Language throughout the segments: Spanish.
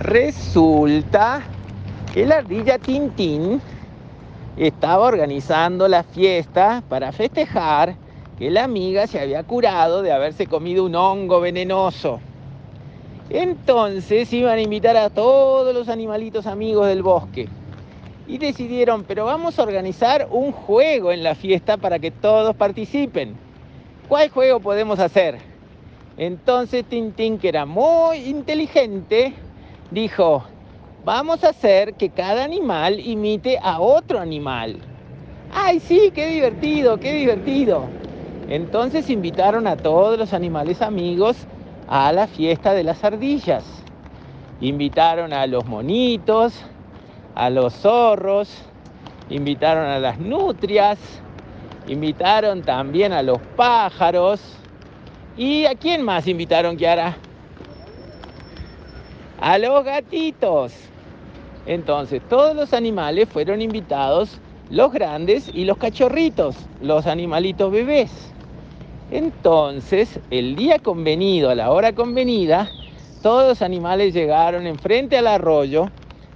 Resulta que la ardilla Tintín estaba organizando la fiesta para festejar que la amiga se había curado de haberse comido un hongo venenoso. Entonces iban a invitar a todos los animalitos amigos del bosque. Y decidieron, pero vamos a organizar un juego en la fiesta para que todos participen. ¿Cuál juego podemos hacer? Entonces Tintín, que era muy inteligente, dijo, vamos a hacer que cada animal imite a otro animal. ¡Ay, sí! ¡Qué divertido! ¡Qué divertido! Entonces invitaron a todos los animales amigos a la fiesta de las ardillas. Invitaron a los monitos, a los zorros, invitaron a las nutrias, invitaron también a los pájaros. ¿Y a quién más invitaron, Kiara? A los gatitos. Entonces, todos los animales fueron invitados, los grandes y los cachorritos, los animalitos bebés. Entonces, el día convenido, a la hora convenida, todos los animales llegaron enfrente al arroyo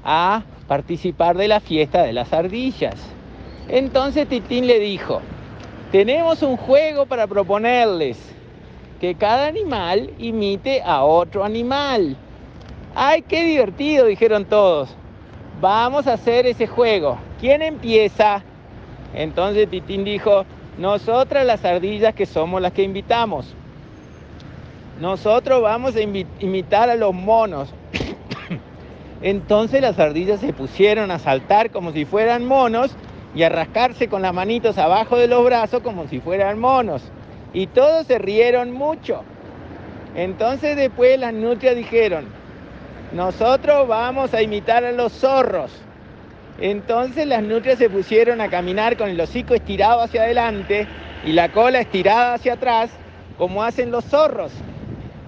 a participar de la fiesta de las ardillas. Entonces Titín le dijo, tenemos un juego para proponerles, que cada animal imite a otro animal. ¡Ay, qué divertido! dijeron todos. Vamos a hacer ese juego. ¿Quién empieza? Entonces Titín dijo, nosotras las ardillas que somos las que invitamos. Nosotros vamos a imitar a los monos. Entonces las ardillas se pusieron a saltar como si fueran monos y a rascarse con las manitos abajo de los brazos como si fueran monos. Y todos se rieron mucho. Entonces después las nutrias dijeron, nosotros vamos a imitar a los zorros. Entonces las nutrias se pusieron a caminar con el hocico estirado hacia adelante y la cola estirada hacia atrás, como hacen los zorros.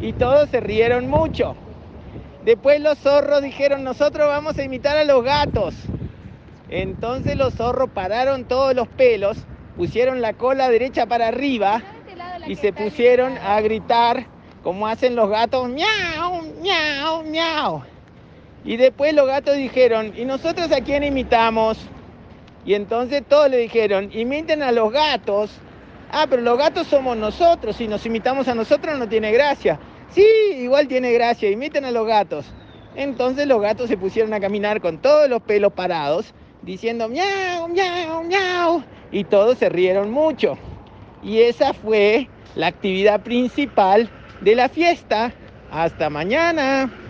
Y todos se rieron mucho. Después los zorros dijeron, nosotros vamos a imitar a los gatos. Entonces los zorros pararon todos los pelos, pusieron la cola derecha para arriba y se pusieron a gritar como hacen los gatos, miau, miau, miau. Y después los gatos dijeron, ¿y nosotros a quién imitamos? Y entonces todos le dijeron, imiten a los gatos. Ah, pero los gatos somos nosotros, si nos imitamos a nosotros no tiene gracia. Sí, igual tiene gracia, imiten a los gatos. Entonces los gatos se pusieron a caminar con todos los pelos parados, diciendo miau, miau, miau. Y todos se rieron mucho. Y esa fue la actividad principal de la fiesta. Hasta mañana.